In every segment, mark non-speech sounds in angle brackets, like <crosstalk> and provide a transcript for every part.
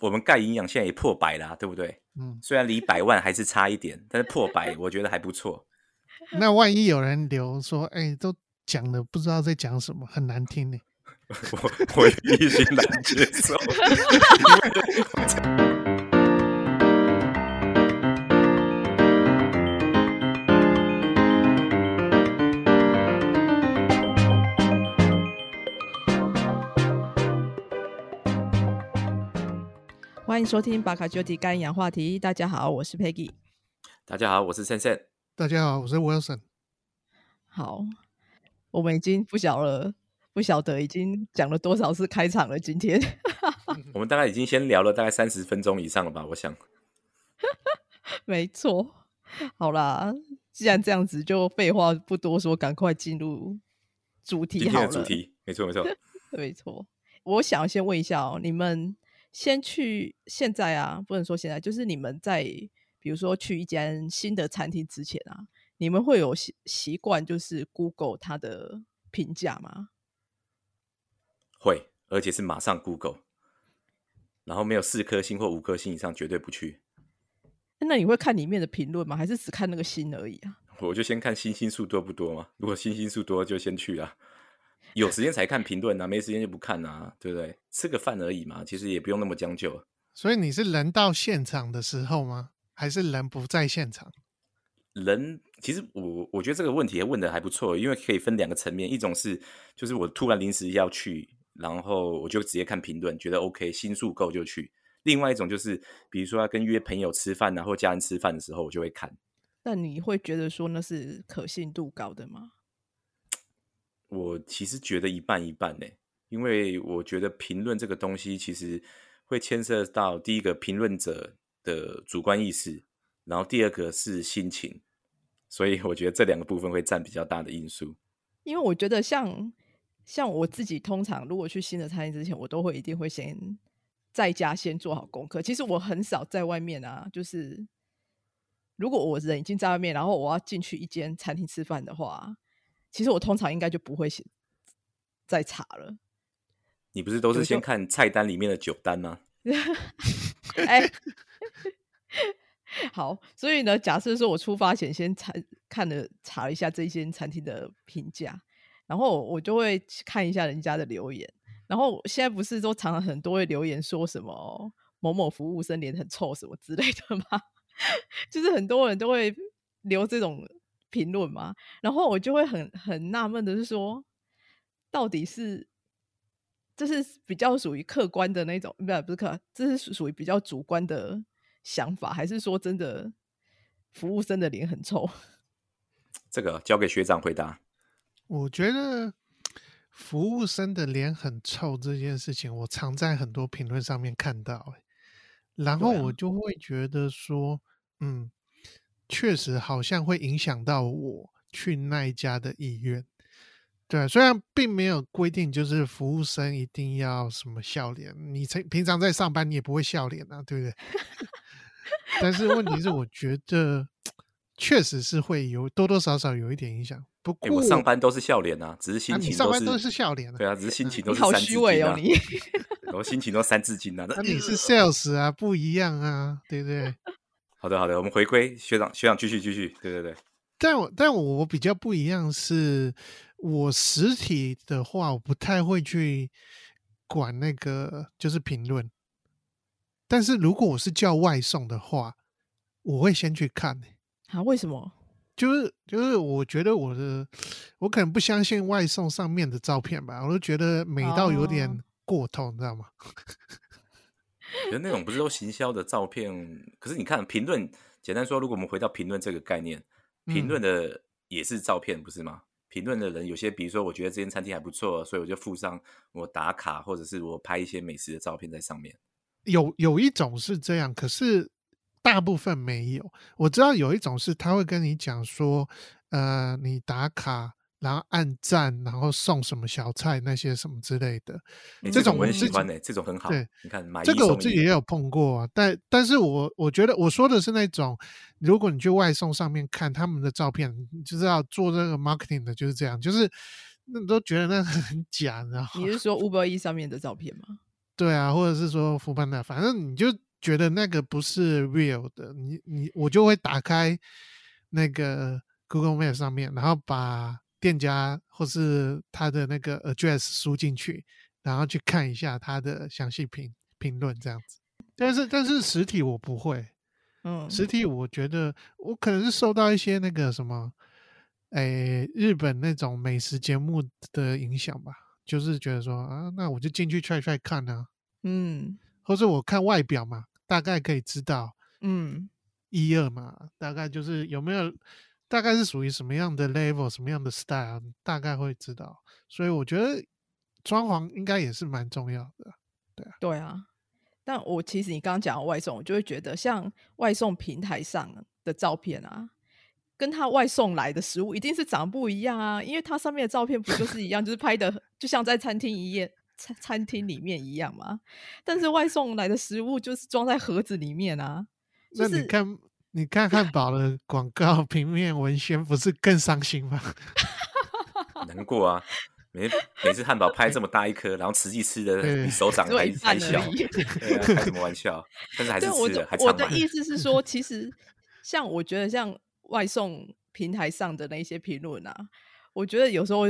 我们钙营养现在也破百啦，对不对？嗯，虽然离百万还是差一点，但是破百我觉得还不错。<laughs> 那万一有人留说，哎，都讲的不知道在讲什么，很难听呢。<laughs> 我我一心难接受。<laughs> 欢迎收听巴卡 Judy 干氧话题。大家好，我是 Peggy。大家好，我是 Sen。大家好，我是 Wilson。好，我们已经不晓了，不晓得已经讲了多少次开场了。今天 <laughs> 我们大概已经先聊了大概三十分钟以上了吧？我想，<laughs> 没错。好啦，既然这样子，就废话不多说，赶快进入主题好了。主题，没错，没错，<laughs> 没错。我想先问一下哦，你们。先去现在啊，不能说现在，就是你们在比如说去一间新的餐厅之前啊，你们会有习习惯就是 Google 它的评价吗？会，而且是马上 Google，然后没有四颗星或五颗星以上绝对不去。那你会看里面的评论吗？还是只看那个星而已啊？我就先看星星数多不多嘛，如果星星数多就先去啊。有时间才看评论啊，没时间就不看啊，对不对？吃个饭而已嘛，其实也不用那么将就。所以你是人到现场的时候吗？还是人不在现场？人其实我我觉得这个问题问的还不错，因为可以分两个层面，一种是就是我突然临时要去，然后我就直接看评论，觉得 OK，心数够就去；另外一种就是比如说要跟约朋友吃饭然后家人吃饭的时候，我就会看。那你会觉得说那是可信度高的吗？我其实觉得一半一半呢，因为我觉得评论这个东西其实会牵涉到第一个评论者的主观意识，然后第二个是心情，所以我觉得这两个部分会占比较大的因素。因为我觉得像像我自己，通常如果去新的餐厅之前，我都会一定会先在家先做好功课。其实我很少在外面啊，就是如果我人已经在外面，然后我要进去一间餐厅吃饭的话。其实我通常应该就不会写再查了。你不是都是先看菜单里面的酒单吗？<laughs> 哎，<laughs> 好，所以呢，假设说我出发前先查看了查一下这间餐厅的评价，然后我就会看一下人家的留言。然后现在不是都常常很多会留言说什么某某服务生脸很臭什么之类的吗？<laughs> 就是很多人都会留这种。评论嘛，然后我就会很很纳闷的是说，到底是这是比较属于客观的那种，不不是客，这是属于比较主观的想法，还是说真的服务生的脸很臭？<laughs> 这个交给学长回答。我觉得服务生的脸很臭这件事情，我常在很多评论上面看到，然后我就会觉得说，嗯。确实好像会影响到我去那一家的意愿，对，虽然并没有规定就是服务生一定要什么笑脸，你平平常在上班你也不会笑脸啊，对不对？<laughs> 但是问题是，我觉得确实是会有多多少少有一点影响。不过我上班都是笑脸啊，只是心情上班都是笑脸，对啊，只是心情都是好虚伪哦你，<laughs> 然后心情都三字经啊，那你是 <laughs> sales 啊，不一样啊，对不对？好的，好的，我们回归学长，学长继续继续，对对对。但我但我比较不一样，是我实体的话，我不太会去管那个就是评论。但是如果我是叫外送的话，我会先去看。啊？为什么？就是就是，我觉得我的我可能不相信外送上面的照片吧，我都觉得美到有点过头，你知道吗？觉 <laughs> 得那种不是都行销的照片，可是你看评论，简单说，如果我们回到评论这个概念，评论的也是照片，不是吗？评论的人有些，比如说我觉得这间餐厅还不错，所以我就附上我打卡，或者是我拍一些美食的照片在上面。有有一种是这样，可是大部分没有。我知道有一种是他会跟你讲说，呃，你打卡。然后按赞，然后送什么小菜那些什么之类的，这种我很喜欢呢，这种很好。对，你看这个我自己也有碰过啊，但但是我我觉得我说的是那种，如果你去外送上面看他们的照片，就知道做这个 marketing 的就是这样，就是那都觉得那很假，然后你是说 <laughs> Uber E 上面的照片吗？对啊，或者是说福班的，反正你就觉得那个不是 real 的，你你我就会打开那个 Google Map 上面，然后把店家或是他的那个 address 输进去，然后去看一下他的详细评评论这样子。但是但是实体我不会，嗯，实体我觉得我可能是受到一些那个什么，诶，日本那种美食节目的影响吧。就是觉得说啊，那我就进去 try try 看啊，嗯，或者我看外表嘛，大概可以知道，嗯，一二嘛，大概就是有没有，大概是属于什么样的 level，什么样的 style，大概会知道。所以我觉得装潢应该也是蛮重要的，对啊，对啊。但我其实你刚刚讲外送，我就会觉得像外送平台上的照片啊。跟他外送来的食物一定是长不一样啊，因为它上面的照片不就是一样，就是拍的就像在餐厅一样，餐餐厅里面一样嘛。但是外送来的食物就是装在盒子里面啊。那你看，你看汉堡 <laughs> 的广告平面文宣，不是更伤心吗？<laughs> 难过啊！每每次汉堡拍这么大一颗，然后实际吃的比手掌 <laughs> 还还小，对啊，开什么玩笑？但是还是吃的，还我的意思是说，其实像我觉得像。外送平台上的那些评论啊，我觉得有时候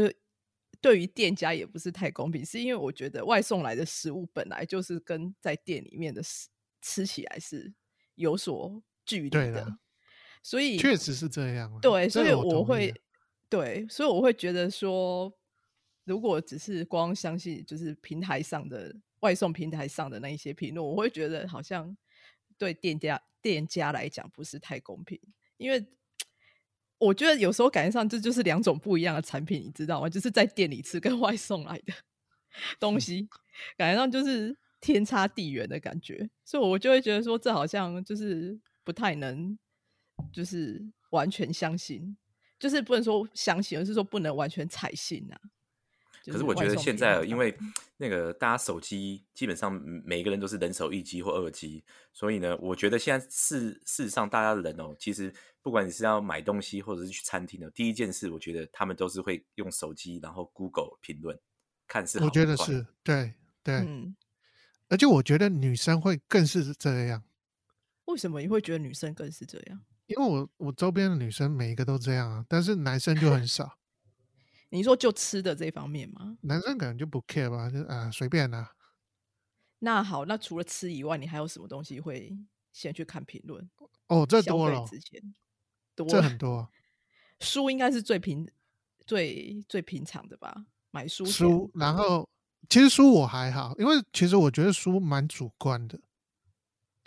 对于店家也不是太公平，是因为我觉得外送来的食物本来就是跟在店里面的吃吃起来是有所距离的，所以确实是这样。对，所以我会对，所以我会觉得说，如果只是光相信就是平台上的外送平台上的那一些评论，我会觉得好像对店家店家来讲不是太公平，因为。我觉得有时候感觉上这就是两种不一样的产品，你知道吗？就是在店里吃跟外送来的 <laughs> 东西，感觉上就是天差地远的感觉，所以我就会觉得说，这好像就是不太能，就是完全相信，就是不能说相信，而是说不能完全采信啊。可是我觉得现在，因为那个大家手机基本上每个人都是人手一机或二机，所以呢，我觉得现在事事实上大家的人哦，其实不管你是要买东西或者是去餐厅的，第一件事，我觉得他们都是会用手机，然后 Google 评论，看是我觉得是对对，嗯，而且我觉得女生会更是这样。为什么你会觉得女生更是这样？因为我我周边的女生每一个都这样啊，但是男生就很少。<laughs> 你说就吃的这方面吗？男生可能就不 care 吧，就啊随便啦。那好，那除了吃以外，你还有什么东西会先去看评论？哦，这多了，之前多这很多。书应该是最平最最平常的吧？买书书，然后其实书我还好，因为其实我觉得书蛮主观的。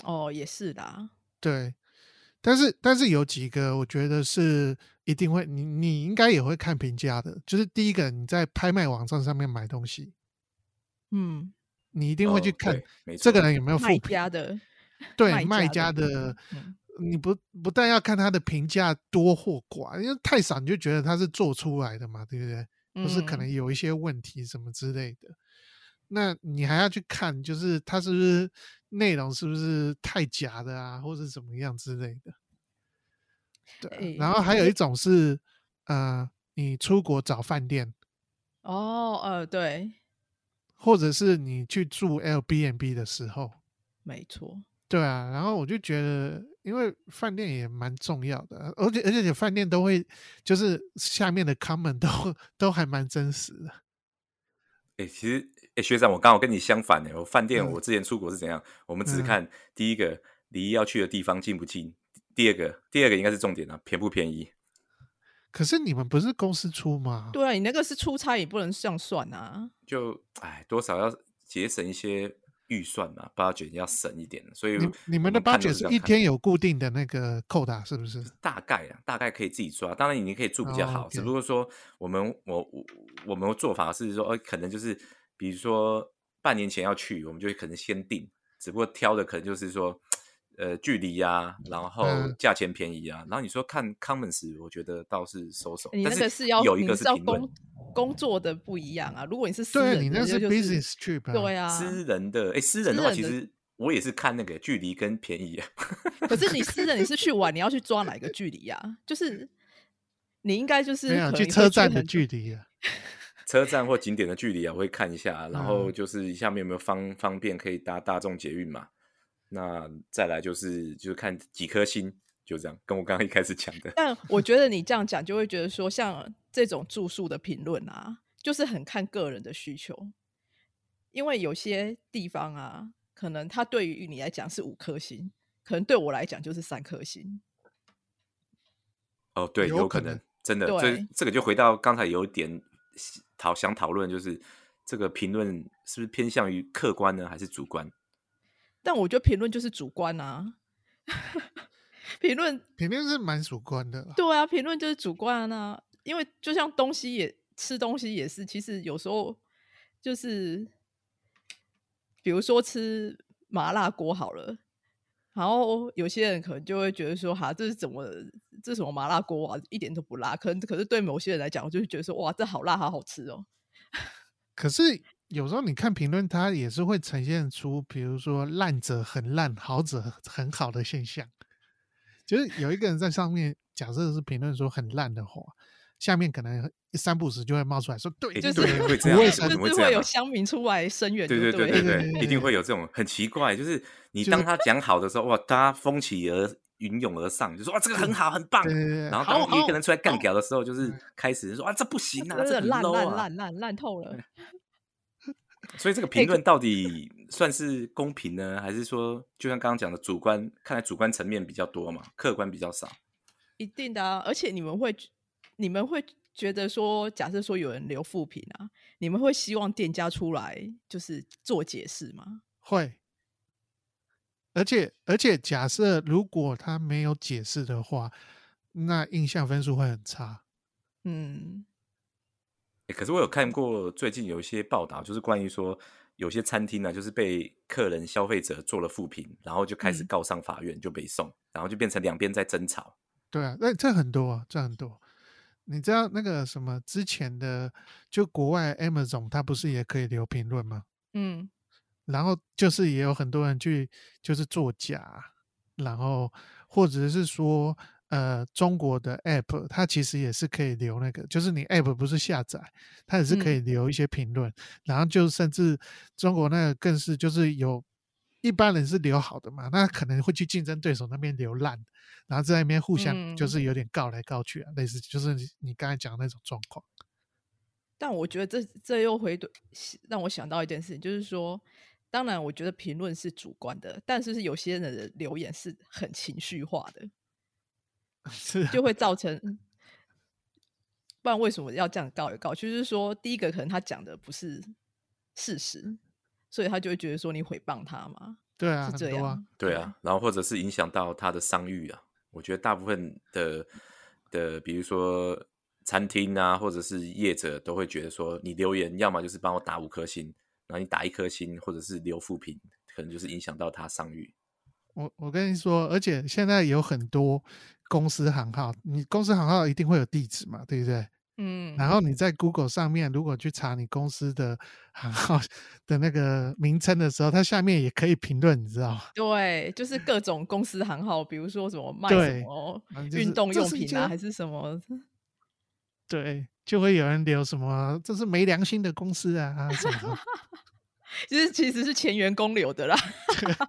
哦，也是的。对，但是但是有几个我觉得是。一定会，你你应该也会看评价的。就是第一个，你在拍卖网站上面买东西，嗯，你一定会去看这个人有没有卖家的，对卖家的，你不不但要看他的评价多或寡，因为太少你就觉得他是做出来的嘛，对不对？不是可能有一些问题什么之类的，那你还要去看，就是它是不是内容是不是太假的啊，或者怎么样之类的。对，然后还有一种是，呃，你出国找饭店，哦，呃，对，或者是你去住 L B N B 的时候，没错，对啊，然后我就觉得，因为饭店也蛮重要的，而且而且饭店都会，就是下面的 comment 都都还蛮真实的。哎，其实，哎，学长，我刚好跟你相反呢。我饭店，我之前出国是怎样？我们只是看第一个离要去的地方近不近。第二个，第二个应该是重点啊，便不便宜？可是你们不是公司出吗？对啊，你那个是出差，也不能这样算啊。就哎，多少要节省一些预算嘛，budget 要省一点。所以你们的 budget 是一天有固定的那个扣打，是不是？大概啊，大概可以自己抓。当然，你可以住比较好，只不过说我们我我我们做法是说，呃，可能就是比如说半年前要去，我们就可能先定，只不过挑的可能就是说。呃，距离呀，然后价钱便宜啊，然后你说看 comments，我觉得倒是收手。你那个是要有一个是工工作的不一样啊。如果你是对，你那是 business trip，对啊，私人的，哎，私人的话，其实我也是看那个距离跟便宜啊。可是你私人你是 <laughs> 去玩，你要去抓哪个距离呀？就是你应该就是去车站的距离啊。车站或景点的距离啊，我会看一下，然后就是下面有没有方方便可以搭大众捷运嘛。那再来就是就是看几颗星，就这样，跟我刚刚一开始讲的。但我觉得你这样讲，就会觉得说，像这种住宿的评论啊，就是很看个人的需求，因为有些地方啊，可能它对于你来讲是五颗星，可能对我来讲就是三颗星。哦，对，有可能，真的，这这个就回到刚才有点讨想讨论，就是这个评论是不是偏向于客观呢，还是主观？但我觉得评论就是主观啊，<laughs> 评论评论是蛮主观的。对啊，评论就是主观啊，因为就像东西也吃东西也是，其实有时候就是，比如说吃麻辣锅好了，然后有些人可能就会觉得说，哈，这是怎么这什么麻辣锅啊，一点都不辣。可能可是对某些人来讲，就是觉得说，哇，这好辣，好好吃哦。<laughs> 可是。有时候你看评论，它也是会呈现出，比如说烂者很烂，好者很好的现象。就是有一个人在上面，假设是评论说很烂的话，下面可能三不时就会冒出来说，对，就是会这样，就是会有乡民出来声援，对对对对对，一定会有这种很奇怪，就是你当他讲好的时候，哇，大家风起而云涌而上，就说哇这个很好很棒，然后当一个人出来干屌的时候，就是开始说啊这不行啊，这烂烂烂烂烂透了。所以这个 <laughs> 评论到底算是公平呢，还是说就像刚刚讲的主观？看来主观层面比较多嘛，客观比较少。一定的啊，而且你们会你们会觉得说，假设说有人留负评啊，你们会希望店家出来就是做解释吗？会。而且而且，假设如果他没有解释的话，那印象分数会很差。嗯。可是我有看过最近有一些报道，就是关于说有些餐厅呢，就是被客人消费者做了负评，然后就开始告上法院，就被送，然后就变成两边在争吵。对啊，那这很多，这很多。你知道那个什么之前的，就国外 Amazon 它不是也可以留评论吗？嗯，然后就是也有很多人去就是作假，然后或者是说。呃，中国的 App 它其实也是可以留那个，就是你 App 不是下载，它也是可以留一些评论，然后就甚至中国那个更是就是有一般人是留好的嘛，那可能会去竞争对手那边留烂，然后在那边互相就是有点告来告去啊，类似就是你刚才讲的那种状况。但我觉得这这又回让我想到一件事情，就是说，当然我觉得评论是主观的，但是是有些人的留言是很情绪化的。<laughs> 是就会造成，不然为什么要这样告一告？就是说，第一个可能他讲的不是事实，所以他就会觉得说你诽谤他嘛。对啊，是这样。对啊，然后或者是影响到他的商誉啊。我觉得大部分的的，比如说餐厅啊，或者是业者，都会觉得说，你留言要么就是帮我打五颗星，然后你打一颗星，或者是留负评，可能就是影响到他商誉。我我跟你说，而且现在有很多公司行号，你公司行号一定会有地址嘛，对不对？嗯。然后你在 Google 上面，如果去查你公司的行号的那个名称的时候，它下面也可以评论，你知道吗？<laughs> 对，就是各种公司行号，比如说什么卖什么运动用品啊，还是什么？对，就会有人留什么，这是没良心的公司啊什么。其实其实是前员工留的啦，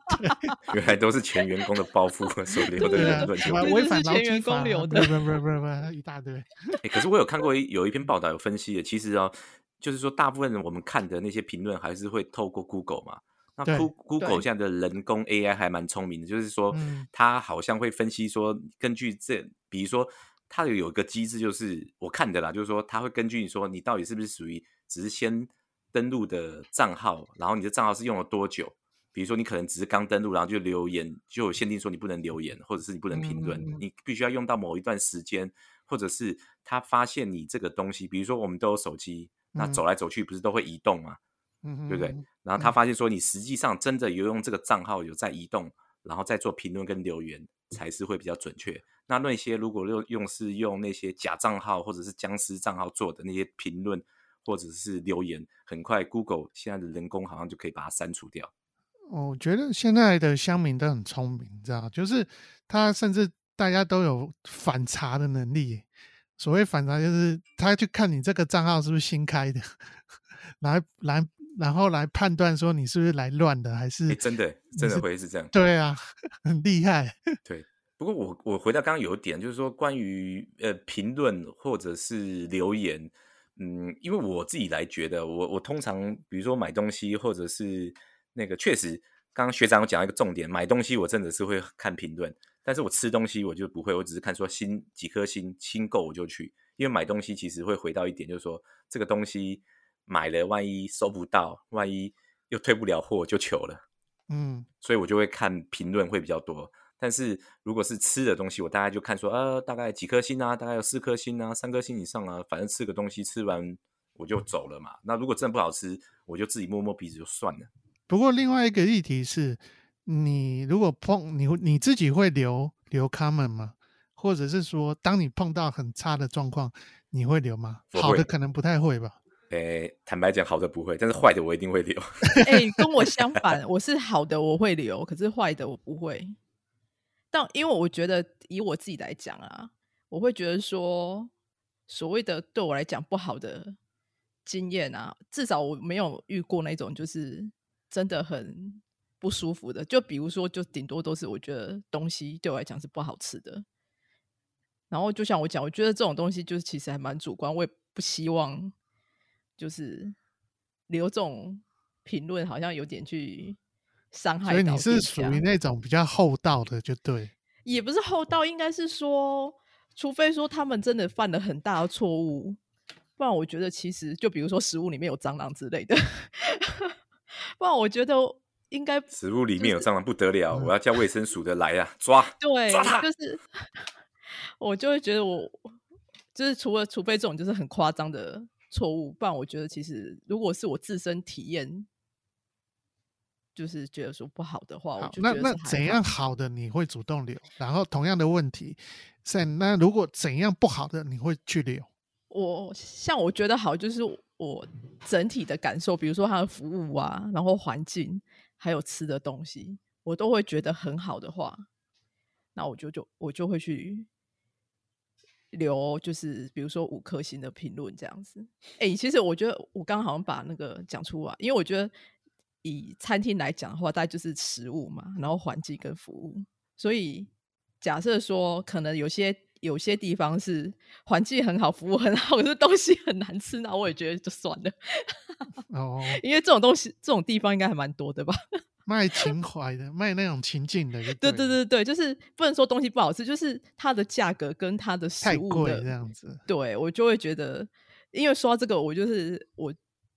<laughs> 原来都是前员工的包袱所留的言论，违反前员工留的，不 <laughs> 不不不不，一大堆。<laughs> 哎，可是我有看过有一篇报道有分析的，其实哦，就是说大部分我们看的那些评论还是会透过 Google 嘛。那 Google 现在的人工 AI 还蛮聪明的，就是说它好像会分析说，根据这，比如说它有有一个机制，就是我看的啦，就是说它会根据你说你到底是不是属于只是先。登录的账号，然后你的账号是用了多久？比如说你可能只是刚登录，然后就留言，就有限定说你不能留言，或者是你不能评论，你必须要用到某一段时间，或者是他发现你这个东西，比如说我们都有手机，那走来走去不是都会移动吗？对不对？然后他发现说你实际上真的有用这个账号有在移动，然后再做评论跟留言才是会比较准确。那那些如果用用是用那些假账号或者是僵尸账号做的那些评论。或者是留言，很快 Google 现在的人工好像就可以把它删除掉。我觉得现在的乡民都很聪明，你知道就是他甚至大家都有反查的能力，所谓反查就是他去看你这个账号是不是新开的，来来，然后来判断说你是不是来乱的，还是真的真的会是这样？对啊，<laughs> 很厉害。<laughs> 对，不过我我回到刚刚有一点，就是说关于呃评论或者是留言，嗯，因为我自己来觉得，我我通常比如说买东西或者是那个确实。刚刚学长有讲一个重点，买东西我真的是会看评论，但是我吃东西我就不会，我只是看说新几颗星，新购我就去，因为买东西其实会回到一点，就是说这个东西买了，万一收不到，万一又退不了货就糗了，嗯，所以我就会看评论会比较多。但是如果是吃的东西，我大概就看说，呃，大概几颗星啊，大概有四颗星啊，三颗星以上啊，反正吃个东西吃完我就走了嘛。那如果真的不好吃，我就自己摸摸鼻子就算了。不过另外一个议题是，你如果碰你你自己会留留 comment 吗？或者是说，当你碰到很差的状况，你会留吗？好的可能不太会吧。诶，坦白讲，好的不会，但是坏的我一定会留。<laughs> 诶，跟我相反，我是好的我会留，可是坏的我不会。但因为我觉得以我自己来讲啊，我会觉得说，所谓的对我来讲不好的经验啊，至少我没有遇过那种就是。真的很不舒服的，就比如说，就顶多都是我觉得东西对我来讲是不好吃的。然后就像我讲，我觉得这种东西就是其实还蛮主观，我也不希望就是留这种评论，好像有点去伤害。所以你是属于那种比较厚道的，就对。也不是厚道，应该是说，除非说他们真的犯了很大的错误，不然我觉得其实就比如说食物里面有蟑螂之类的。<laughs> 不然我觉得应该食物里面有蟑螂不得了，我要叫卫生署的来呀抓。对，抓就是 <laughs> 我就会觉得我就是除了除非这种就是很夸张的错误，不然我觉得其实如果是我自身体验，就是觉得说不好的话，我就那那怎样好的你会主动留？然后同样的问题，在那如果怎样不好的你会去留？我像我觉得好就是。我整体的感受，比如说它的服务啊，然后环境，还有吃的东西，我都会觉得很好的话，那我就就我就会去留，就是比如说五颗星的评论这样子。哎，其实我觉得我刚刚好像把那个讲出来，因为我觉得以餐厅来讲的话，大概就是食物嘛，然后环境跟服务，所以假设说可能有些。有些地方是环境很好，服务很好，<laughs> 可是东西很难吃，那我也觉得就算了。哦，因为这种东西，这种地方应该还蛮多的吧？<laughs> 卖情怀的，卖那种情境的。对对对对，就是不能说东西不好吃，就是它的价格跟它的食物的这样子。对我就会觉得，因为说到这个，我就是我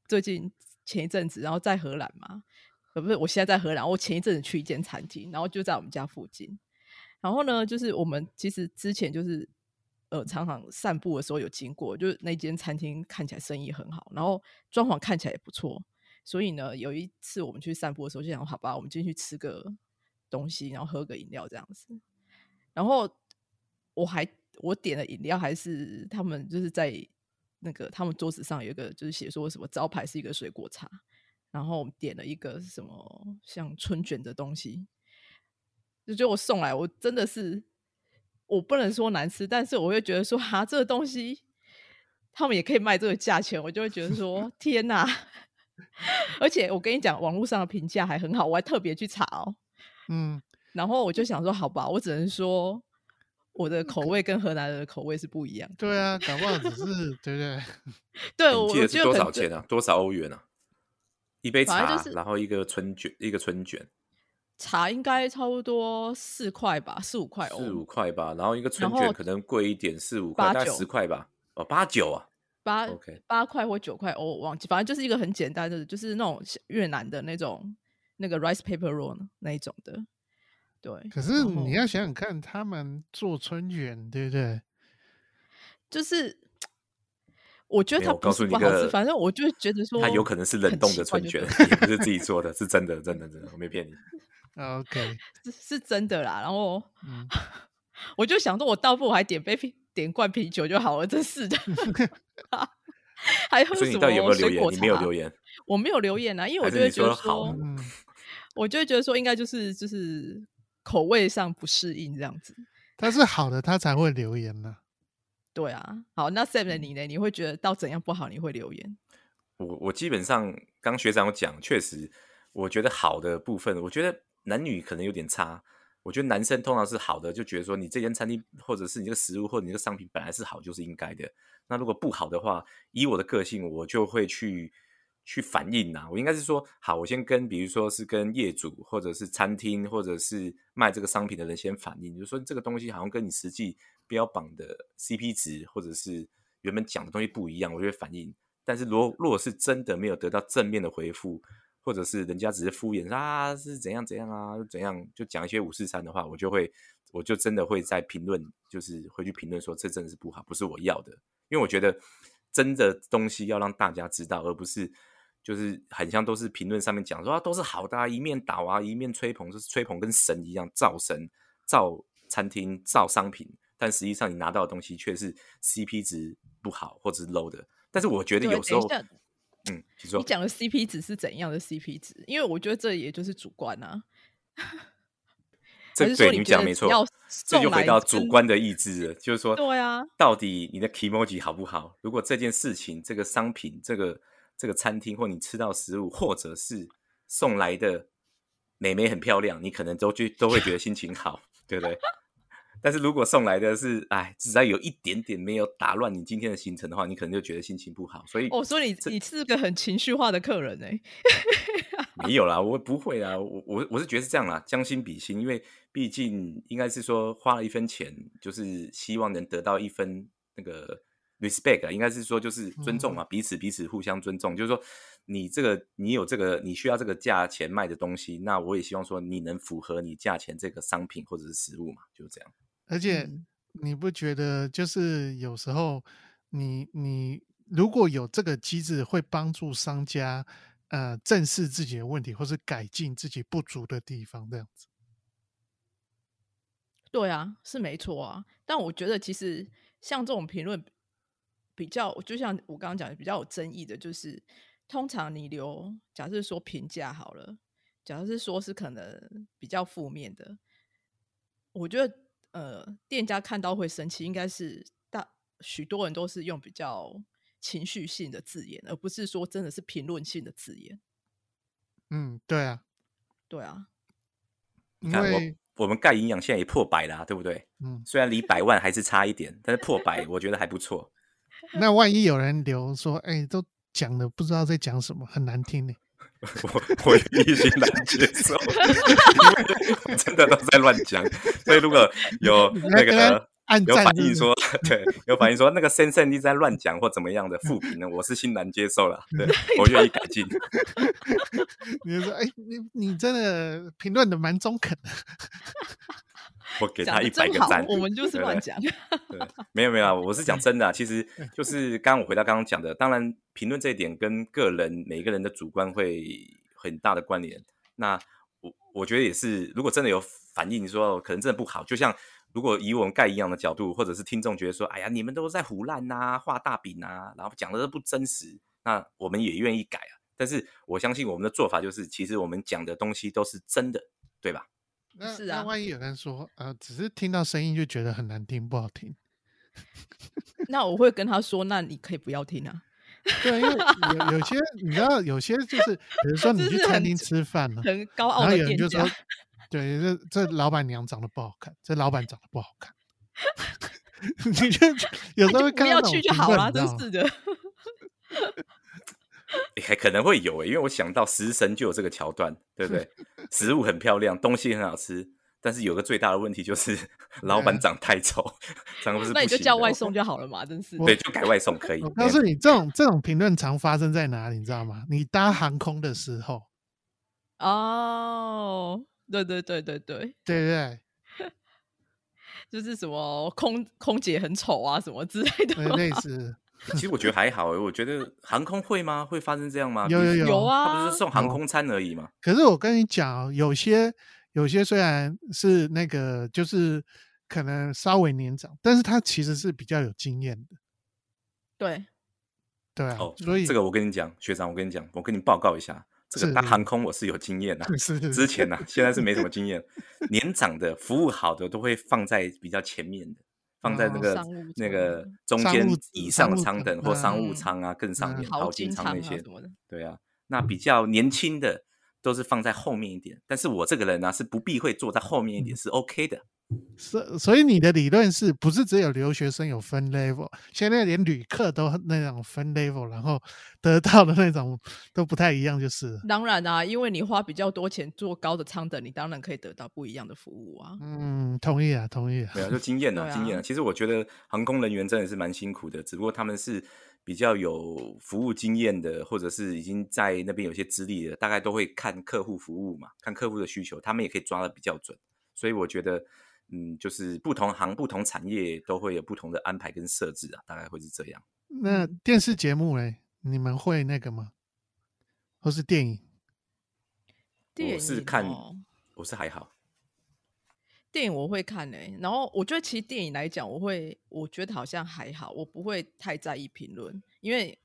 最近前一阵子，然后在荷兰嘛，呃，不是，我现在在荷兰。我前一阵子去一间餐厅，然后就在我们家附近。然后呢，就是我们其实之前就是呃，常常散步的时候有经过，就是那间餐厅看起来生意很好，然后装潢看起来也不错，所以呢，有一次我们去散步的时候就想，好吧，我们进去吃个东西，然后喝个饮料这样子。然后我还我点的饮料还是他们就是在那个他们桌子上有一个就是写说什么招牌是一个水果茶，然后点了一个什么像春卷的东西。就觉得我送来，我真的是我不能说难吃，但是我会觉得说哈，这个东西他们也可以卖这个价钱，我就会觉得说天哪！<laughs> 而且我跟你讲，网络上的评价还很好，我还特别去查哦。嗯，然后我就想说，好吧，我只能说我的口味跟河南人的口味是不一样。对啊，搞不好只是对不对？<laughs> 对，我记得是多少钱啊？多少欧元啊？一杯茶，然后一个春卷，一个春卷。茶应该差不多四块吧，四五块哦，四五块吧。然后一个春卷可能贵一点，四五块，大概十块吧。哦，八九啊，八 OK，八块或九块哦，我忘记，反正就是一个很简单的，就是那种越南的那种那个 rice paper roll 那一种的。对，可是你要想想看，他们做春卷，对不对？就是 <tsk> 我觉得他告诉你个，反正我就觉得说，他有可能是冷冻的春卷，不是自己做的，是真的，真的，真的，我没骗你。<laughs> OK，<laughs> 是是真的啦。然后 <laughs> 我就想说，我倒不如还点杯点罐啤酒就好了。真是的，还喝什么水果你没有留言，我没有留言啊，因为我就会觉得说，我就会觉得说，应该就是就是口味上不适应这样子。他是好的，他才会留言呢。对啊，好，那 Sam 你呢？你会觉得到怎样不好，你会留言？我我基本上刚学长有讲，确实，我觉得好的部分，我觉得男女可能有点差。我觉得男生通常是好的，就觉得说你这间餐厅或者是你这个食物或者你这个商品本来是好，就是应该的。那如果不好的话，以我的个性，我就会去去反映呐。我应该是说，好，我先跟，比如说是跟业主或者是餐厅或者是卖这个商品的人先反映，就说这个东西好像跟你实际标榜的 CP 值或者是原本讲的东西不一样，我就会反映。但是如果如果是真的没有得到正面的回复，或者是人家只是敷衍啊，是怎样怎样啊，怎样就讲一些五四三的话，我就会，我就真的会在评论，就是回去评论说这真的是不好，不是我要的。因为我觉得真的东西要让大家知道，而不是就是很像都是评论上面讲说都是好的，一面倒啊，一面吹捧，就是吹捧跟神一样，造神、造餐厅、造商品，但实际上你拿到的东西却是 CP 值不好或者是 low 的。但是我觉得有时候。嗯，你讲的 CP 值是怎样的 CP 值？因为我觉得这也就是主观啊。这对你讲没错，这就回到主观的意志了。就是说，对啊，到底你的 emoji 好不好？如果这件事情、这个商品、这个这个餐厅，或你吃到食物，或者是送来的美眉很漂亮，你可能都去都会觉得心情好，对不对？<laughs> 但是如果送来的是，哎，只要有一点点没有打乱你今天的行程的话，你可能就觉得心情不好。所以，哦，所以你你是个很情绪化的客人哎。<laughs> 没有啦，我不会啦，我我我是觉得是这样啦，将心比心，因为毕竟应该是说花了一分钱，就是希望能得到一分那个 respect，应该是说就是尊重嘛，彼此彼此互相尊重，就是说你这个你有这个你需要这个价钱卖的东西，那我也希望说你能符合你价钱这个商品或者是食物嘛，就是这样。而且你不觉得，就是有时候你你如果有这个机制，会帮助商家呃正视自己的问题，或是改进自己不足的地方，这样子。对啊，是没错啊。但我觉得其实像这种评论比较，就像我刚刚讲的，比较有争议的，就是通常你留，假设说评价好了，假设是说是可能比较负面的，我觉得。呃，店家看到会生气，应该是大许多人都是用比较情绪性的字眼，而不是说真的是评论性的字眼。嗯，对啊，对啊。你看，我我们盖营养现在也破百了，对不对？嗯，虽然离百万还是差一点，但是破百我觉得还不错。<laughs> 那万一有人留说，哎，都讲的不知道在讲什么，很难听呢。<laughs> 我我一心难接受，因为真的都在乱讲，所以如果有 <laughs> 那个有反应说，对，有反应说那个先生你在乱讲或怎么样的负评呢，我是心难接受了，对我愿意改进。你说，哎，你你真的评论的蛮中肯的。我给他一百个赞，我们就是乱讲。对，没有没有，我是讲真的。其实 <laughs> 就是刚刚我回到刚刚讲的，当然评论这一点跟个人每个人的主观会很大的关联。那我我觉得也是，如果真的有反应说可能真的不好，就像如果以我们盖一样的角度，或者是听众觉得说，哎呀，你们都在胡乱呐，画大饼啊，然后讲的都不真实，那我们也愿意改啊。但是我相信我们的做法就是，其实我们讲的东西都是真的，对吧？那那万一有人说，呃，只是听到声音就觉得很难听，不好听，<laughs> 那我会跟他说，那你可以不要听啊。对，因为有有些你知道，有些就是，比如说 <laughs> 你去餐厅吃饭了，很高傲的店家，对，这这老板娘长得不好看，这老板长得不好看，<laughs> 你就有时候不要去就好了，真是的。还可能会有诶，因为我想到《食神》就有这个桥段，对不对？<laughs> 食物很漂亮，东西很好吃，但是有个最大的问题就是 <laughs> 老板长太丑，长不是。那你就叫外送就好了嘛，真是。对，就改外送可以。我告诉你，这种这种评论常发生在哪里，你知道吗？你搭航空的时候。哦，对对对对对对对，<laughs> 就是什么空空姐很丑啊，什么之类的，类似。其实我觉得还好，我觉得航空会吗？会发生这样吗？有有有啊，他不是送航空餐而已吗？可是我跟你讲，有些有些虽然是那个，就是可能稍微年长，但是他其实是比较有经验的。对，对啊。哦，所以这个我跟你讲，学长，我跟你讲，我跟你报告一下，这个搭航空我是有经验的。是之前呢，<laughs> 现在是没什么经验。年长的服务好的都会放在比较前面的。放在那个那个中间以上的舱等或商务舱啊，更上面淘金舱那些，对啊，那比较年轻的都是放在后面一点。但是我这个人呢，是不避讳坐在后面一点是 OK 的。所所以你的理论是不是只有留学生有分 level？现在连旅客都那种分 level，然后得到的那种都不太一样，就是。当然啊，因为你花比较多钱坐高的舱等，你当然可以得到不一样的服务啊。嗯，同意啊，同意。啊。对啊，就经验啊，经验啊。其实我觉得航空人员真的是蛮辛苦的，只不过他们是比较有服务经验的，或者是已经在那边有些资历的，大概都会看客户服务嘛，看客户的需求，他们也可以抓的比较准。所以我觉得。嗯，就是不同行、不同产业都会有不同的安排跟设置啊，大概会是这样。那电视节目嘞，你们会那个吗？或是电影？我是看，我是还好。电影我会看诶，然后我觉得其实电影来讲，我会我觉得好像还好，我不会太在意评论，因为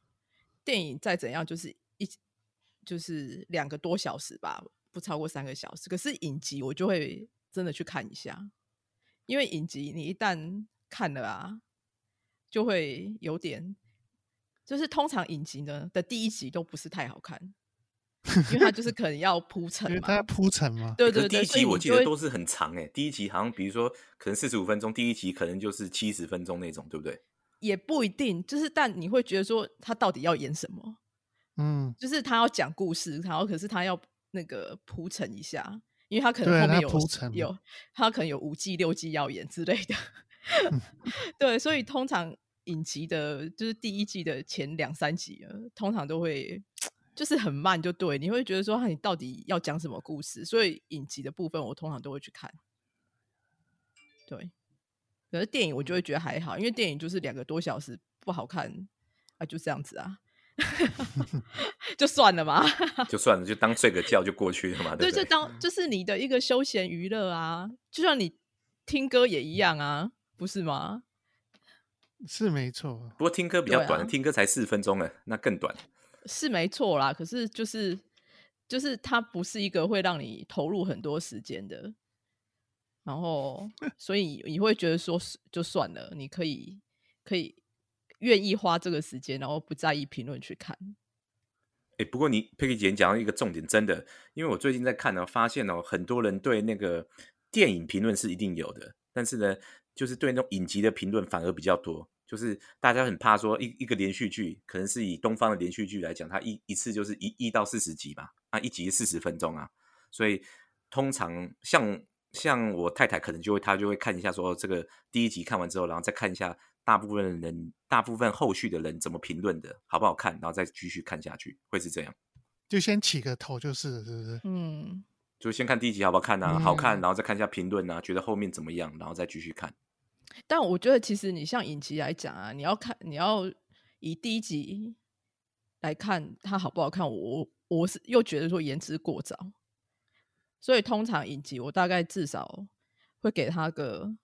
电影再怎样就是一就是两个多小时吧，不超过三个小时。可是影集我就会真的去看一下。因为影集，你一旦看了啊，就会有点，就是通常影集呢的第一集都不是太好看，因为它就是可能要铺 <laughs> 陈嘛，它要铺陈嘛。对对对，第一集我记得都是很长哎，第一集好像比如说可能四十五分钟，第一集可能就是七十分钟那种，对不对？也不一定，就是但你会觉得说他到底要演什么？嗯，就是他要讲故事，然后可是他要那个铺陈一下。因为他可能后面有有，<laughs> 他可能有五季六季要演之类的，<laughs> 对，所以通常影集的，就是第一季的前两三集，通常都会就是很慢，就对，你会觉得说，你到底要讲什么故事？所以影集的部分，我通常都会去看。对，可是电影我就会觉得还好，因为电影就是两个多小时，不好看啊，就这样子啊。<laughs> 就算了嘛，<laughs> 就算了，就当睡个觉就过去了嘛。对，就当就是你的一个休闲娱乐啊，就像你听歌也一样啊，不是吗？是没错，不过听歌比较短，听歌才四分钟呢，那更短。是没错啦，可是就是就是它不是一个会让你投入很多时间的，然后所以你会觉得说就算了，你可以可以。愿意花这个时间，然后不在意评论去看。哎，不过你佩奇姐讲到一个重点，真的，因为我最近在看呢，发现哦，很多人对那个电影评论是一定有的，但是呢，就是对那种影集的评论反而比较多。就是大家很怕说一一个连续剧，可能是以东方的连续剧来讲，它一一次就是一一到四十集吧，啊，一集四十分钟啊，所以通常像像我太太可能就会她就会看一下，说这个第一集看完之后，然后再看一下。大部分人，大部分后续的人怎么评论的，好不好看，然后再继续看下去，会是这样。就先起个头，就是是不是？嗯，就先看第一集好不好看呢？好看，然后再看一下评论啊，觉得后面怎么样，然后再继续看。但我觉得，其实你像影集来讲啊，你要看，你要以第一集来看它好不好看，我我是又觉得说言之过早，所以通常影集我大概至少会给他个。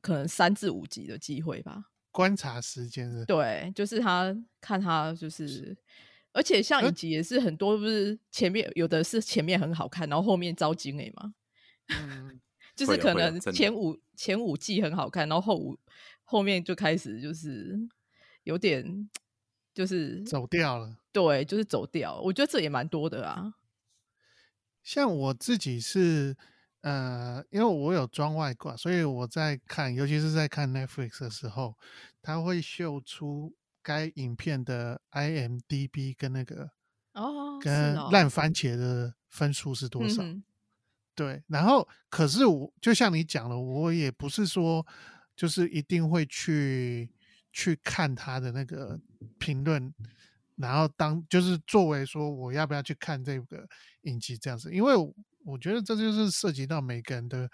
可能三至五集的机会吧，观察时间是。对，就是他看他就是，而且像影集也是很多，不是前面有的是前面很好看，然后后面招精诶嘛。嗯，<laughs> 就是可能前五前五季很好看，然后后五后面就开始就是有点就是走掉了。对，就是走掉。我觉得这也蛮多的啊。像我自己是。呃，因为我有装外挂，所以我在看，尤其是在看 Netflix 的时候，它会秀出该影片的 IMDB 跟那个哦，跟烂番茄的分数是多少。对，然后可是我就像你讲了，我也不是说就是一定会去去看他的那个评论，然后当就是作为说我要不要去看这个影集这样子，因为。我觉得这就是涉及到每个人的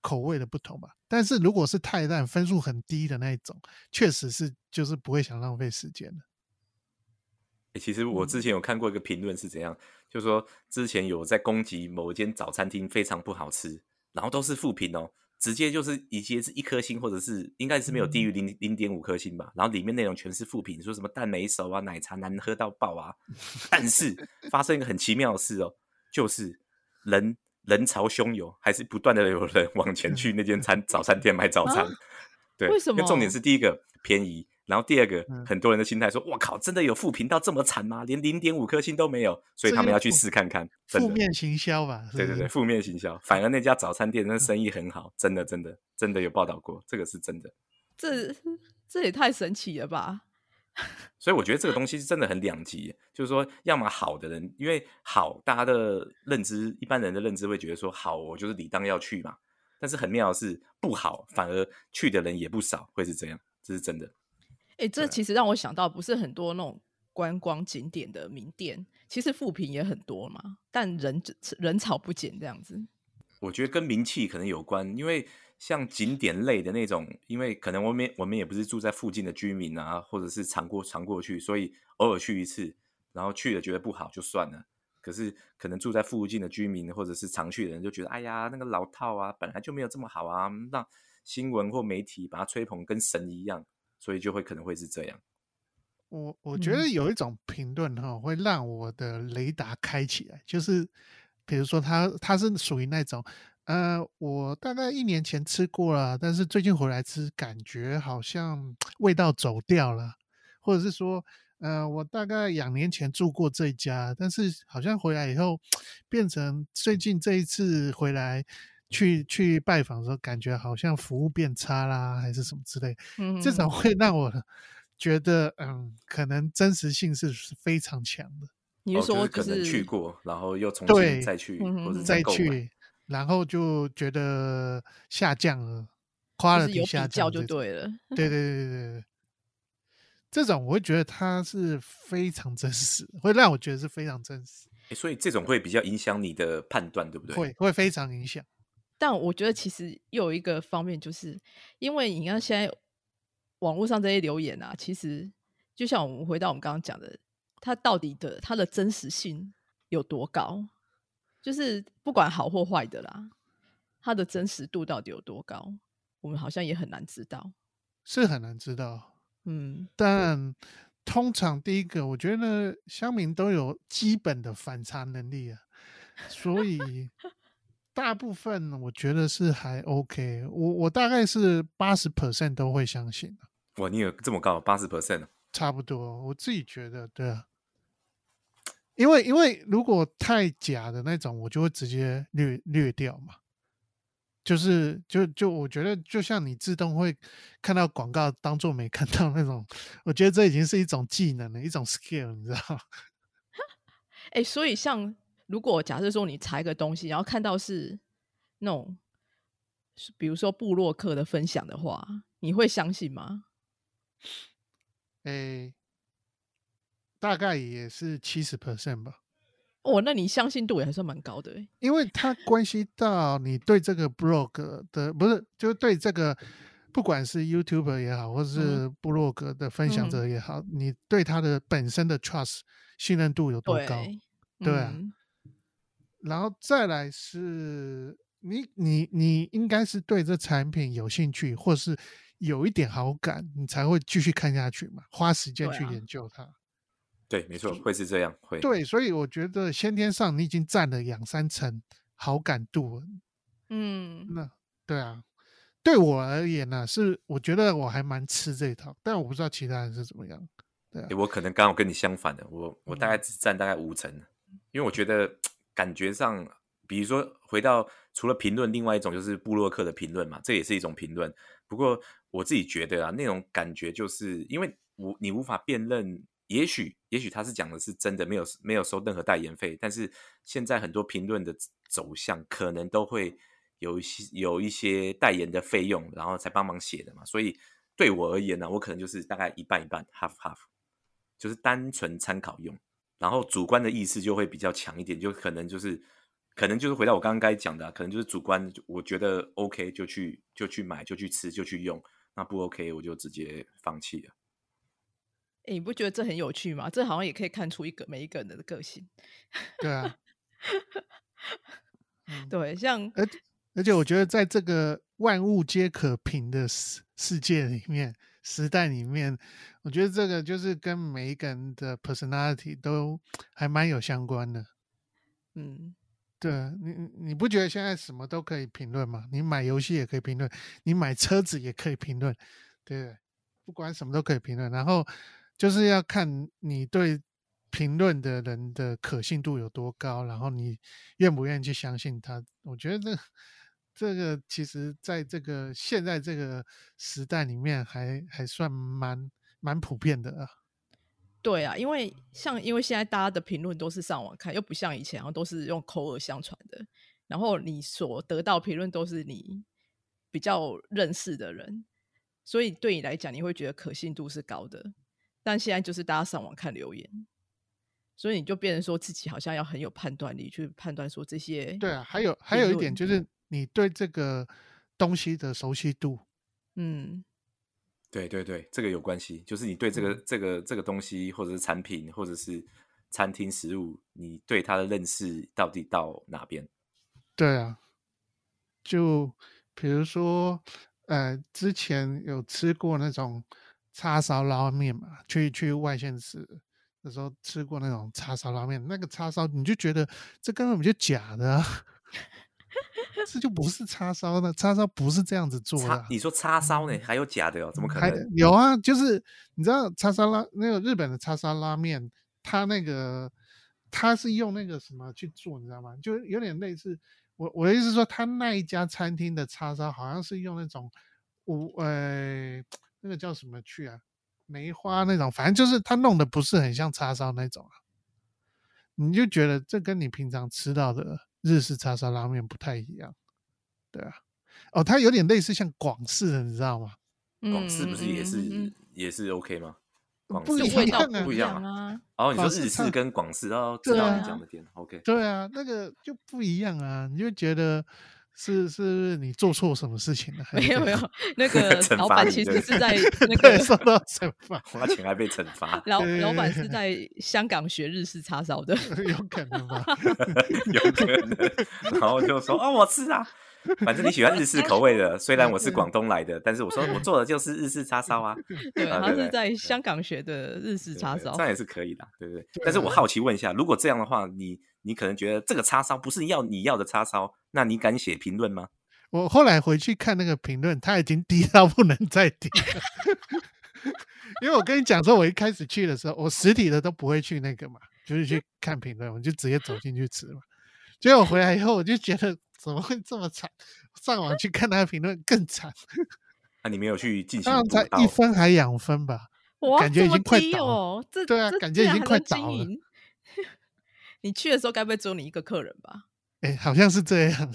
口味的不同吧。但是如果是太烂、分数很低的那一种，确实是就是不会想浪费时间的。其实我之前有看过一个评论是怎样，就是说之前有在攻击某一间早餐厅非常不好吃，然后都是负评哦，直接就是一些是一颗星，或者是应该是没有低于零零点五颗星吧。然后里面内容全是负评，说什么蛋没熟啊，奶茶难喝到爆啊。但是发生一个很奇妙的事哦，就是。人人潮汹涌，还是不断的有人往前去那间餐早餐店买早餐，对，为什么？重点是第一个便宜，然后第二个嗯很多人的心态说：“我靠，真的有负评到这么惨吗？连零点五颗星都没有。”所以他们要去负试看看。真的负面行销吧？是对对对，负面行销，反而那家早餐店那生意很好，真的真的真的有报道过，这个是真的。这这也太神奇了吧！所以我觉得这个东西是真的很两极，就是说，要么好的人，因为好，大家的认知，一般人的认知会觉得说，好，我就是理当要去嘛。但是很妙的是，不好，反而去的人也不少，会是这样，这是真的。哎，这其实让我想到，不是很多那种观光景点的名店，其实负评也很多嘛，但人人潮不减这样子。我觉得跟名气可能有关，因为像景点类的那种，因为可能我们我们也不是住在附近的居民啊，或者是常过常过去，所以偶尔去一次，然后去了觉得不好就算了。可是可能住在附近的居民或者是常去的人就觉得，哎呀，那个老套啊，本来就没有这么好啊，让新闻或媒体把它吹捧跟神一样，所以就会可能会是这样。我我觉得有一种评论哈，会让我的雷达开起来，就是比如说他他是属于那种，呃，我大概一年前吃过了，但是最近回来吃，感觉好像味道走掉了，或者是说，呃，我大概两年前住过这一家，但是好像回来以后，变成最近这一次回来去去拜访的时候，感觉好像服务变差啦，还是什么之类，嗯，这种会让我觉得，嗯，可能真实性是非常强的。你是说哦、就是可能去过，然后又重新再去，嗯或者再。去，然后就觉得下降了，夸了就下比较降，就对了。对对对对对，这种我会觉得它是非常真实，会让我觉得是非常真实，诶所以这种会比较影响你的判断，对不对？会会非常影响。但我觉得其实又有一个方面，就是因为你看现在网络上这些留言啊，其实就像我们回到我们刚刚讲的，它到底的它的真实性有多高？就是不管好或坏的啦，它的真实度到底有多高，我们好像也很难知道。是很难知道，嗯，但通常第一个，我觉得乡民都有基本的反差能力啊，所以 <laughs> 大部分我觉得是还 OK。我我大概是八十 percent 都会相信的，哇，你有这么高，八十 percent 差不多。我自己觉得，对啊，因为因为如果太假的那种，我就会直接略略掉嘛。就是就就我觉得，就像你自动会看到广告，当做没看到那种，我觉得这已经是一种技能了，一种 skill，你知道吗？<laughs> 哎、所以像如果假设说你查一个东西，然后看到是那种，是比如说布洛克的分享的话，你会相信吗？诶，大概也是七十 percent 吧，哦，那你相信度也还算蛮高的欸。因为它关系到你对这个 blog 的，不是，就是对这个，不管是 YouTuber 也好，或是 blog 的分享嗯。者也好，你对他的本身的 trust 信任度有多高？对，对啊嗯。然后再来是你你你应该是对这产品有兴趣，或是有一点好感，你才会继续看下去嘛，花时间去研究它。对，没错，会是这样，会。对，所以我觉得先天上你已经占了两三成好感度了。嗯，那对啊，对我而言呢、是我觉得我还蛮吃这一套，但我不知道其他人是怎么样。对啊诶，我可能刚好跟你相反的，我我大概嗯只占大概五成，因为我觉得感觉上，比如说回到除了评论，另外一种就是布洛克的评论嘛，这也是一种评论。不过我自己觉得啊，那种感觉就是因为无你无法辨认，也许也许他是讲的是真的，没有没有收任何代言费，但是现在很多评论的走向可能都会有一些有一些代言的费用，然后才帮忙写的嘛，所以对我而言呢，我可能就是大概一半一半，half half。就是单纯参考用，然后主观的意识就会比较强一点，就可能就是可能就是回到我刚刚该讲的啊、可能就是主观，我觉得 OK 就去就去买就去吃就去用，那不 OK 我就直接放弃了。哎、你不觉得这很有趣吗？这好像也可以看出一个每一个人的个性。对啊，<laughs> 嗯对，像而而且我觉得在这个万物皆可评的世世界里面、时代里面，我觉得这个就是跟每一个人的 personality 都还蛮有相关的。嗯，对你你不觉得现在什么都可以评论吗？你买游戏也可以评论，你买车子也可以评论，对，不管什么都可以评论。然后就是要看你对评论的人的可信度有多高，然后你愿不愿意去相信他。我觉得这这个其实在这个现在这个时代里面还还算蛮蛮普遍的啊。对啊，因为像因为现在大家的评论都是上网看，又不像以前，然后都是用口耳相传的。然后你所得到评论都是你比较认识的人，所以对你来讲，你会觉得可信度是高的。但现在就是大家上网看留言，所以你就变成说自己好像要很有判断力去判断说这些。对啊，还有还有一点就是你对这个东西的熟悉度，嗯。对对对，这个有关系，就是你对这个这个这个东西，或者是产品，或者是餐厅食物，你对它的认识到底到哪边？对啊，就比如说，呃，之前有吃过那种叉烧拉面嘛，去去外县市的时候吃过那种叉烧拉面，那个叉烧你就觉得这根本就假的。<laughs> 这就不是叉烧的，叉烧不是这样子 <laughs> 做的。你说叉烧呢？还有假的哦？怎么可能？有啊，就是你知道叉烧拉那个日本的叉烧拉面，它那个它是用那个什么去做，你知道吗？就有点类似我我的意思说，他那一家餐厅的叉烧好像是用那种五呃那个叫什么去啊？梅花那种，反正就是他弄的不是很像叉烧那种啊。你就觉得这跟你平常吃到的。日式叉烧拉面不太一样，对啊，哦，它有点类似像广式的，你知道吗？广式不是也是也是 OK 吗？不一样啊，不一样啊。哦，你说日式跟广式，哦，知道你讲的点，OK。对啊，那个就不一样啊，你就觉得。是是，你做错什么事情了？没有没有，那个老板其实是在 <laughs> 那个受到惩罚，花钱还被惩罚。老老板是 <laughs> 在香港学日式叉烧的，<laughs> 有可能吧？有可能。然后就说：“哦，我吃啊，反正你喜欢日式口味的，虽然我是广东来的，但是我说我做的就是日式叉烧啊。”对，他是在香港学的日式叉烧，这样也是可以的，对不对？但是我好奇问一下，如果这样的话，你？你可能觉得这个叉烧不是要你要的叉烧，那你敢写评论吗？我后来回去看那个评论，他已经低到不能再低。<laughs> 因为我跟你讲说，我一开始去的时候，我实体的都不会去那个嘛，就是去看评论，我就直接走进去吃嘛。结果回来以后，我就觉得怎么会这么惨？上网去看他的评论更惨。<laughs> 那你没有去进行？才一分还两分吧？感觉已经快倒了。对啊，感觉已经快倒了。你去的时候，该不会只有你一个客人吧？哎，好像是这样。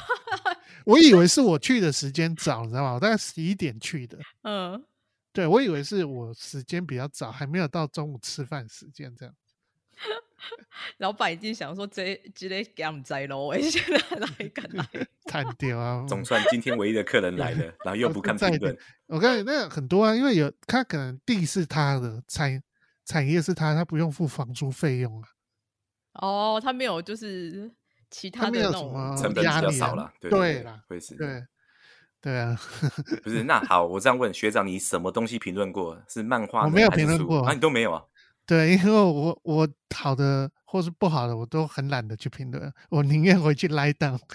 <laughs> 我以为是我去的时间早，你知道吗？我大概十一点去的。嗯，对，我以为是我时间比较早，还没有到中午吃饭时间这样。<laughs> 老板已经想说，这今天给他们摘喽，我 <laughs> 现在来敢来？太屌啊！总算今天唯一的客人来了，然后又不看评论。我看那个很多啊，因为有他可能地是他的，产产业是他，他不用付房租费用啊。哦，他没有，就是其他的那种成本比较少了，对对啦，会是，对，对啊，不是那好，我这样问学长，你什么东西评论过？是漫画？我没有评论过啊，你都没有啊？对，因为我我好的或是不好的，我都很懒得去评论，我宁愿回去拉档。<laughs>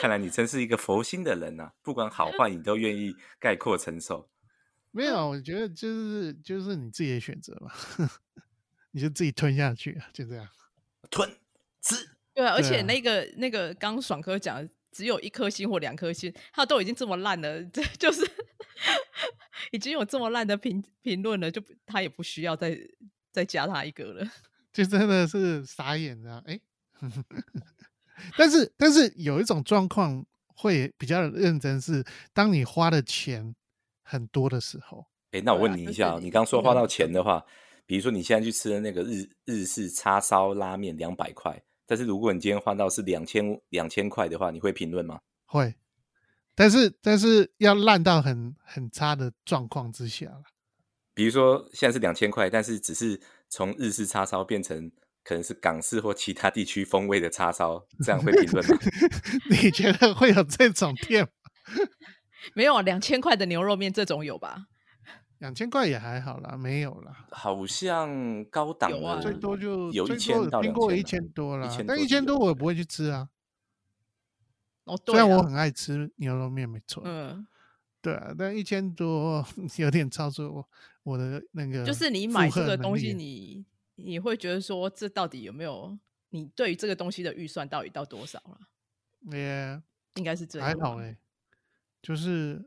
看来你真是一个佛心的人呐，不管好坏，你都愿意概括承受。没有，我觉得就是就是你自己的选择嘛。你就自己吞下去啊，就这样吞吃。对啊，而且那个那个刚爽哥讲只有一颗星或两颗星，他都已经这么烂了，这 <laughs> 就是 <laughs> 已经有这么烂的评评论了，就他也不需要再再加他一个了。<laughs> 就真的是傻眼啊！哎，但是但是有一种状况会比较认真，是当你花的钱很多的时候。哎，那我问你一下，你刚说花到钱的话。比如说你现在去吃的那个日日式叉烧拉面两百块，但是如果你今天换到是两千两千块的话，你会评论吗？会，但是但是要烂到很很差的状况之下了。比如说现在是两千块，但是只是从日式叉烧变成可能是港式或其他地区风味的叉烧，这样会评论吗？<laughs> 你觉得会有这种店？<laughs> 没有啊，两千块的牛肉面这种有吧？两千块也还好啦，没有啦，好像高档有啊的最多就有一千到多听过一千多啦1000，但一千多我也不会去吃啊。哦，对啊虽然我很爱吃牛肉面，没错，嗯，对啊，但一千多 <laughs> 有点超出我我的那个就是你负买这个东西，力你你会觉得说这到底有没有？你对于这个东西的预算到底到多少了？也应该是这样吧。还好哎、就是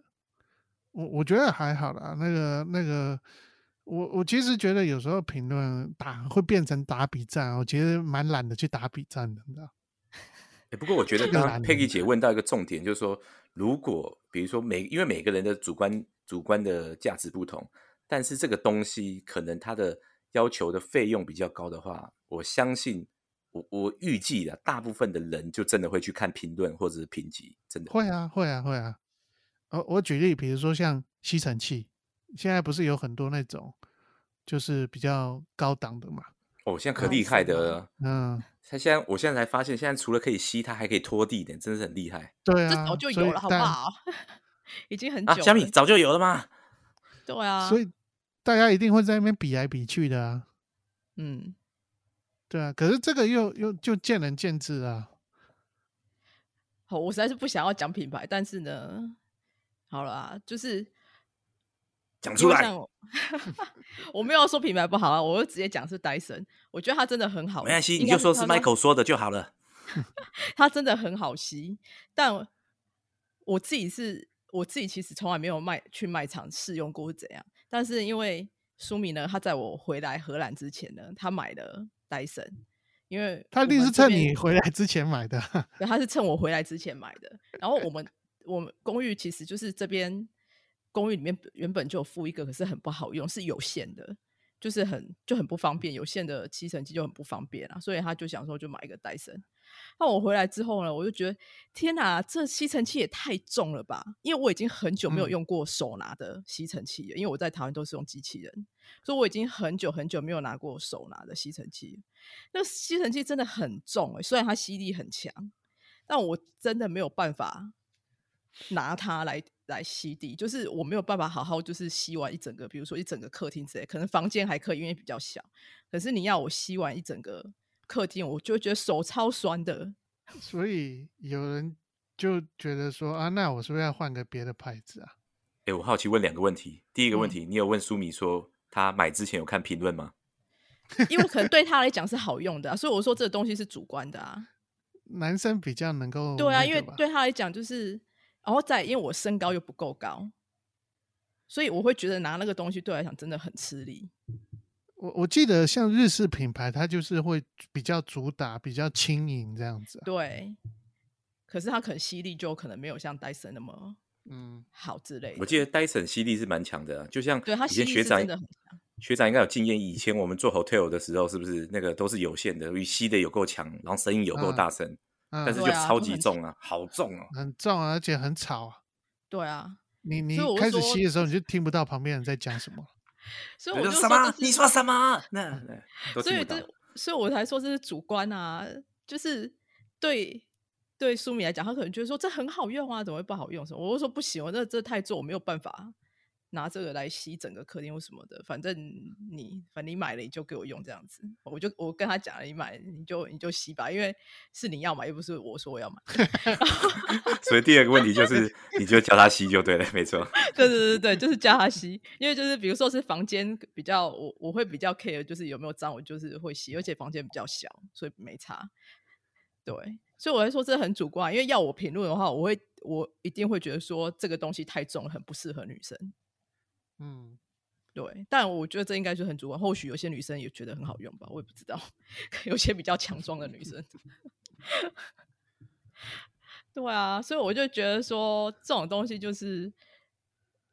我我觉得还好啦。那个那个，我我其实觉得有时候评论打会变成打比战，我其实蛮懒得去打比战的，你知道？欸不过我觉得刚刚佩奇姐问到一个重点，就是说，如果比如说每因为每个人的主观主观的价值不同，但是这个东西可能它的要求的费用比较高的话，我相信我我预计的大部分的人就真的会去看评论或者是评级，真的会啊会啊会啊。我我举例，比如说像吸尘器，现在不是有很多那种就是比较高档的嘛？哦，现在可哦厉害的了。嗯，他现在我现在才发现，现在除了可以吸，它还可以拖地的，真的是很厉害对啊，这早就有了，好不好？<laughs> 已经很啊！久了。小米早就有了吗？<laughs> 对啊，所以大家一定会在那边比来比去的啊。嗯，对啊，可是这个又又就见仁见智啊。好，我实在是不想要讲品牌，但是呢，好了啊，就是讲出来，<laughs> 我我没有说品牌不好啊，我就直接讲是戴森，我觉得它真的很好，没关系，你就说是它 Michael 说的就好了。<laughs> 它真的很好吸，但我自己是我自己其实从来没有卖去卖场试用过是怎样，但是因为苏米呢，他在我回来荷兰之前呢，他买了戴森，因为他一定是趁你回来之前买的。对，他是趁我回来之前买的。然后我们我们公寓其实就是这边公寓里面原本就有附一个，可是很不好用，是有线的，就是很就很不方便，有线的吸尘器就很不方便啊，所以他就想说就买一个戴森。那我回来之后呢，我就觉得天哪，这吸尘器也太重了吧！因为我已经很久没有嗯用过手拿的吸尘器了，因为我在台湾都是用机器人，所以我已经很久很久没有拿过手拿的吸尘器。那吸尘器真的很重、欸，虽然它吸力很强，但我真的没有办法拿它来来吸地，就是我没有办法好好就是吸完一整个，比如说一整个客厅之类，可能房间还可以，因为比较小。可是你要我吸完一整个客厅，我就觉得手超酸的。所以有人就觉得说啊，那我是不是要换个别的牌子啊？哎，我好奇问两个问题。第一个问嗯题，你有问苏米说他买之前有看评论吗？<laughs> 因为可能对他来讲是好用的、啊，所以我说这个东西是主观的啊。<laughs> 男生比较能够对啊，因为对他来讲就是，然后再因为我身高又不够高，所以我会觉得拿那个东西对我来讲真的很吃力。我我记得像日式品牌，它就是会比较主打比较轻盈这样子、啊。对，可是它可能吸力就可能没有像戴森那么嗯，好之类的。我记得 Dyson 吸力是蛮强的啊、就像对它以前学长吸力是真的很强。学长应该有经验，以前我们做 hotel 的时候，是不是那个都是有限的，吸的有够强，然后声音有够大声，嗯但是就超级重啊，好重哦。很重啊，而且很吵啊。对啊，你你所以我开始吸的时候，你就听不到旁边人在讲什么。<laughs> 所以我就说什么？你说什么？那所以这，所以我才说这是主观啊，就是对对苏米来讲，他可能觉得说这很好用啊，怎么会不好用？什么？我就说不行，我这这太重，我没有办法拿这个来吸整个客厅或什么的。反正你反正你买了你就给我用这样子，我就我跟他讲了，你买你就你就吸吧，因为是你要买，又不是我说我要买。<laughs> 所以第二个问题就是，你就叫他吸就对了，没错。<laughs> 对对对对，就是叫他吸，因为就是比如说是房间比较，我我会比较 care，就是有没有脏，我就是会吸，而且房间比较小，所以没差。对，所以我会说这很主观，因为要我评论的话，我会我一定会觉得说这个东西太重，很不适合女生。嗯，对，但我觉得这应该就很主观，或许有些女生也觉得很好用吧，我也不知道，有些比较强壮的女生。<laughs> 对啊，所以我就觉得说这种东西就是，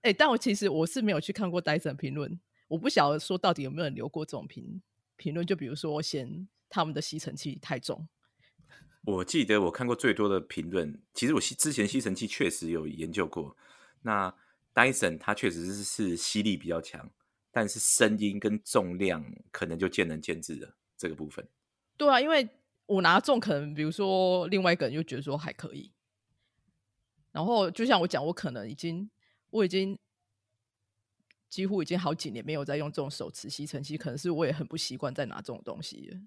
哎、但我其实我是没有去看过戴森评论，我不晓得说到底有没有人留过这种评评论，就比如说嫌他们的吸尘器太重，<laughs> 我记得我看过最多的评论，其实我吸之前吸尘器确实有研究过。那 Dyson 它确实是是吸力比较强，但是声音跟重量可能就见仁见智了这个部分。对啊，因为我拿重，可能比如说另外一个人就觉得说还可以，然后就像我讲，我可能已经我已经几乎已经好几年没有在用这种手持吸尘器，可能是我也很不习惯再拿这种东西。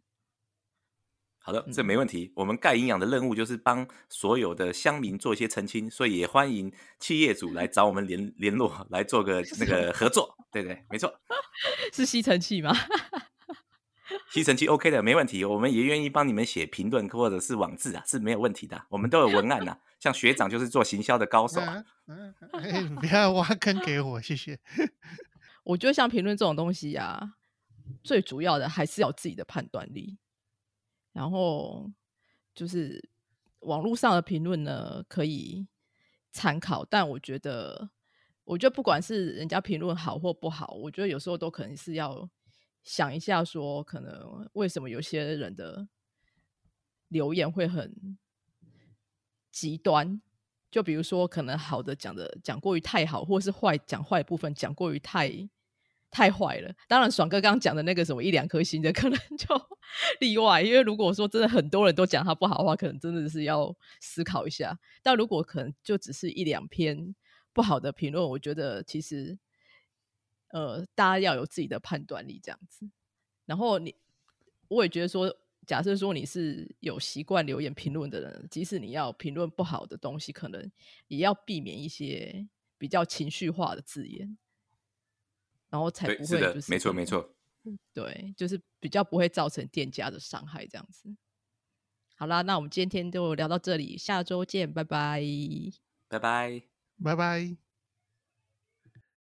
好的，这没问题。我们盖营养的任务就是帮所有的乡民做一些澄清，所以也欢迎企业主来找我们联 <laughs> 联络，来做个那个合作。对对，没错，<laughs> 是吸尘器吗？<laughs> 吸尘器 OK 的，没问题。我们也愿意帮你们写评论或者是网字啊，是没有问题的。我们都有文案呐，像学长就是做行销的高手。嗯，不要挖坑给我，谢谢。我觉得像评论这种东西呀，最主要的还是要自己的判断力。然后就是网络上的评论呢，可以参考，但我觉得，我觉得不管是人家评论好或不好，我觉得有时候都可能是要想一下，说可能为什么有些人的留言会很极端，就比如说可能好的讲的讲过于太好，或是坏讲坏部分讲过于太。太坏了！当然，爽哥刚刚讲的那个什么一两颗星的，可能就 <laughs> 例外。因为如果说真的很多人都讲他不好的话，可能真的是要思考一下。但如果可能就只是一两篇不好的评论，我觉得其实呃，大家要有自己的判断力，这样子。然后你，我也觉得说，假设说你是有习惯留言评论的人，即使你要评论不好的东西，可能也要避免一些比较情绪化的字眼。然后才不会，就是没错没错，对，就是比较不会造成店家的伤害这样子。好啦，那我们今天就聊到这里，下周见，拜拜，拜拜，拜拜。